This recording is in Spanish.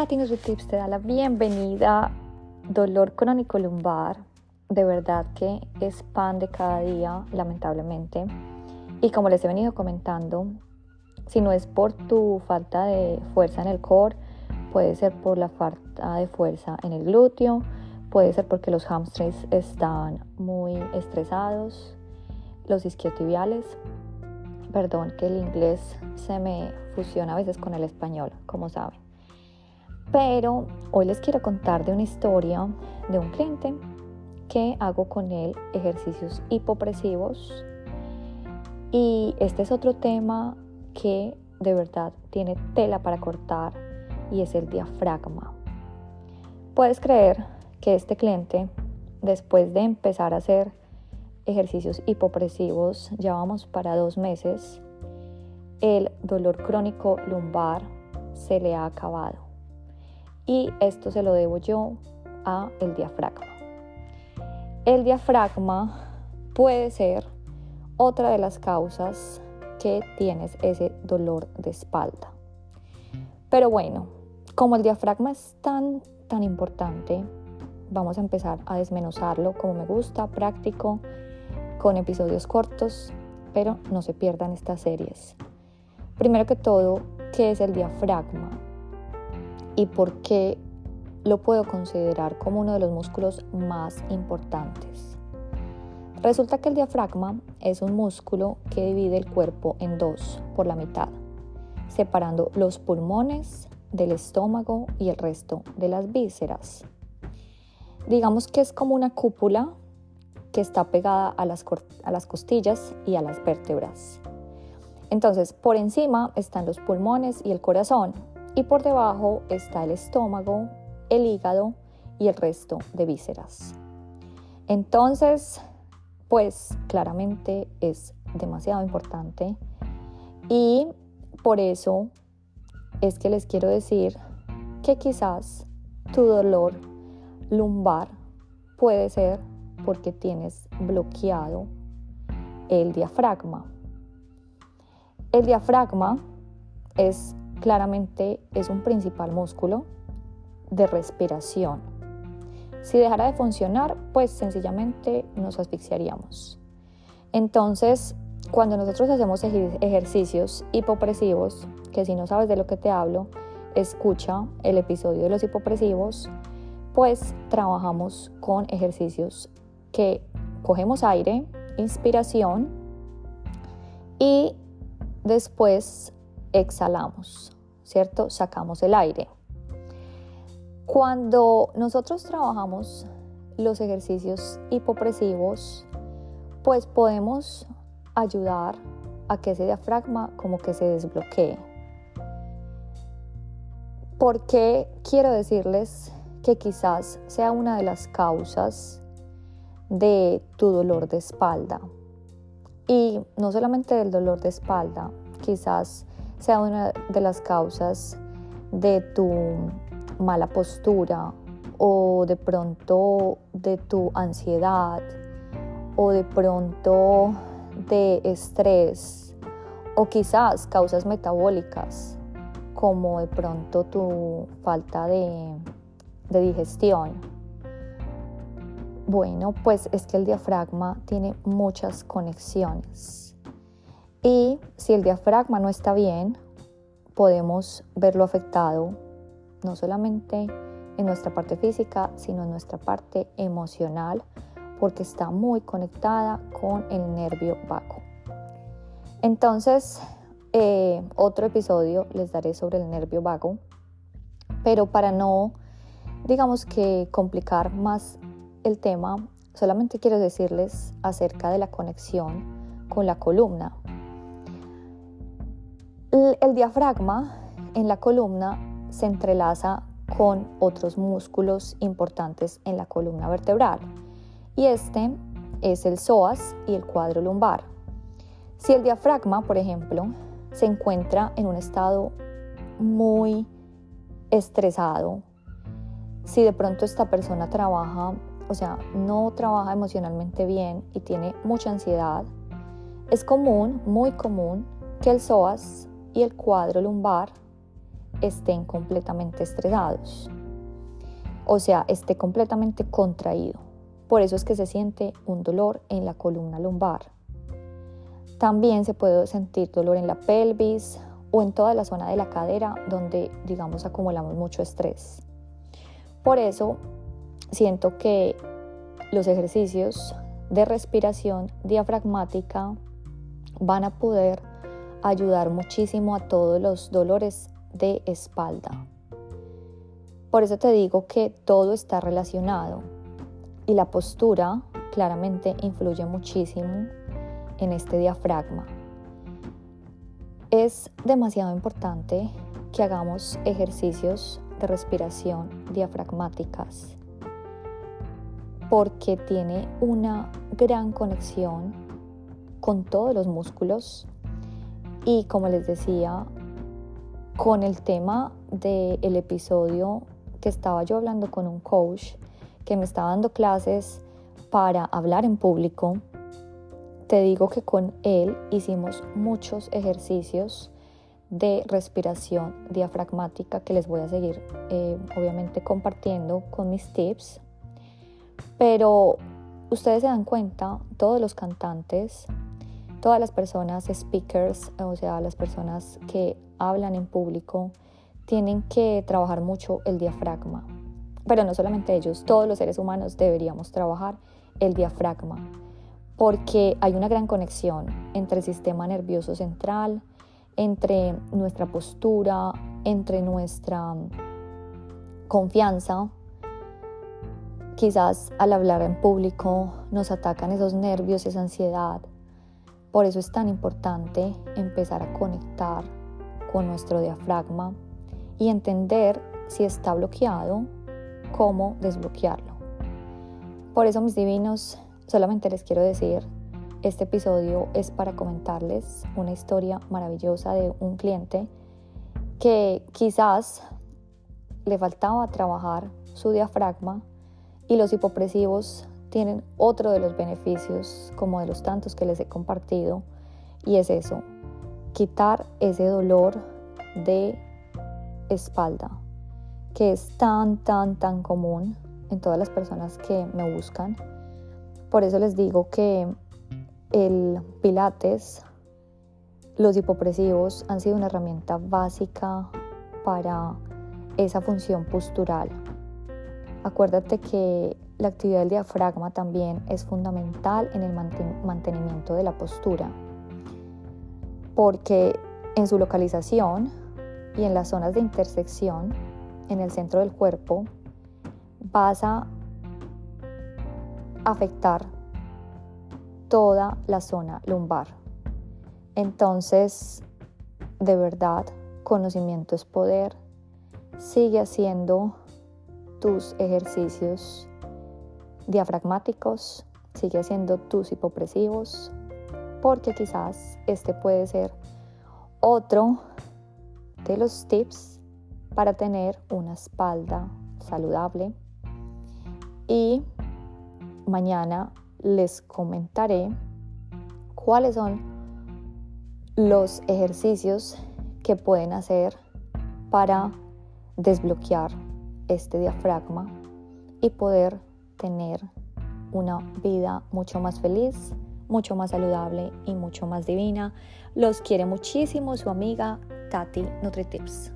Tati Tips te da la bienvenida. Dolor crónico lumbar, de verdad que es pan de cada día, lamentablemente. Y como les he venido comentando, si no es por tu falta de fuerza en el core, puede ser por la falta de fuerza en el glúteo, puede ser porque los hamstrings están muy estresados, los isquiotibiales. Perdón que el inglés se me fusiona a veces con el español, como saben. Pero hoy les quiero contar de una historia de un cliente que hago con él ejercicios hipopresivos. Y este es otro tema que de verdad tiene tela para cortar y es el diafragma. Puedes creer que este cliente, después de empezar a hacer ejercicios hipopresivos, ya vamos para dos meses, el dolor crónico lumbar se le ha acabado y esto se lo debo yo a el diafragma. El diafragma puede ser otra de las causas que tienes ese dolor de espalda. Pero bueno, como el diafragma es tan tan importante, vamos a empezar a desmenuzarlo como me gusta, práctico, con episodios cortos, pero no se pierdan estas series. Primero que todo, ¿qué es el diafragma? Y por qué lo puedo considerar como uno de los músculos más importantes. Resulta que el diafragma es un músculo que divide el cuerpo en dos por la mitad, separando los pulmones del estómago y el resto de las vísceras. Digamos que es como una cúpula que está pegada a las, a las costillas y a las vértebras. Entonces, por encima están los pulmones y el corazón, y por debajo está el estómago, el hígado y el resto de vísceras. Entonces, pues claramente es demasiado importante y por eso es que les quiero decir que quizás tu dolor lumbar puede ser porque tienes bloqueado el diafragma. El diafragma es claramente es un principal músculo de respiración. Si dejara de funcionar, pues sencillamente nos asfixiaríamos. Entonces, cuando nosotros hacemos ejercicios hipopresivos, que si no sabes de lo que te hablo, escucha el episodio de los hipopresivos, pues trabajamos con ejercicios que cogemos aire, inspiración y después exhalamos, ¿cierto? Sacamos el aire. Cuando nosotros trabajamos los ejercicios hipopresivos, pues podemos ayudar a que ese diafragma como que se desbloquee. ¿Por qué quiero decirles que quizás sea una de las causas de tu dolor de espalda? Y no solamente del dolor de espalda, quizás sea una de las causas de tu mala postura o de pronto de tu ansiedad o de pronto de estrés o quizás causas metabólicas como de pronto tu falta de, de digestión. Bueno, pues es que el diafragma tiene muchas conexiones y si el diafragma no está bien, podemos verlo afectado no solamente en nuestra parte física, sino en nuestra parte emocional, porque está muy conectada con el nervio vago. Entonces, eh, otro episodio les daré sobre el nervio vago, pero para no, digamos que complicar más el tema, solamente quiero decirles acerca de la conexión con la columna. El diafragma en la columna se entrelaza con otros músculos importantes en la columna vertebral y este es el psoas y el cuadro lumbar. Si el diafragma, por ejemplo, se encuentra en un estado muy estresado, si de pronto esta persona trabaja, o sea, no trabaja emocionalmente bien y tiene mucha ansiedad, es común, muy común, que el psoas y el cuadro lumbar estén completamente estresados. O sea, esté completamente contraído. Por eso es que se siente un dolor en la columna lumbar. También se puede sentir dolor en la pelvis o en toda la zona de la cadera donde, digamos, acumulamos mucho estrés. Por eso siento que los ejercicios de respiración diafragmática van a poder ayudar muchísimo a todos los dolores de espalda. Por eso te digo que todo está relacionado y la postura claramente influye muchísimo en este diafragma. Es demasiado importante que hagamos ejercicios de respiración diafragmáticas porque tiene una gran conexión con todos los músculos y como les decía con el tema del episodio que estaba yo hablando con un coach que me estaba dando clases para hablar en público te digo que con él hicimos muchos ejercicios de respiración diafragmática que les voy a seguir eh, obviamente compartiendo con mis tips. Pero ustedes se dan cuenta, todos los cantantes, todas las personas speakers, o sea, las personas que hablan en público, tienen que trabajar mucho el diafragma. Pero no solamente ellos, todos los seres humanos deberíamos trabajar el diafragma porque hay una gran conexión entre el sistema nervioso central, entre nuestra postura, entre nuestra confianza. Quizás al hablar en público nos atacan esos nervios, esa ansiedad. Por eso es tan importante empezar a conectar con nuestro diafragma y entender si está bloqueado, cómo desbloquearlo. Por eso, mis divinos, Solamente les quiero decir, este episodio es para comentarles una historia maravillosa de un cliente que quizás le faltaba trabajar su diafragma y los hipopresivos tienen otro de los beneficios, como de los tantos que les he compartido, y es eso, quitar ese dolor de espalda, que es tan, tan, tan común en todas las personas que me buscan por eso les digo que el pilates, los hipopresivos han sido una herramienta básica para esa función postural. Acuérdate que la actividad del diafragma también es fundamental en el mantenimiento de la postura, porque en su localización y en las zonas de intersección, en el centro del cuerpo, vas a afectar toda la zona lumbar. Entonces, de verdad, conocimiento es poder. Sigue haciendo tus ejercicios diafragmáticos, sigue haciendo tus hipopresivos, porque quizás este puede ser otro de los tips para tener una espalda saludable. Y mañana les comentaré cuáles son los ejercicios que pueden hacer para desbloquear este diafragma y poder tener una vida mucho más feliz, mucho más saludable y mucho más divina. Los quiere muchísimo su amiga Tati NutriTips.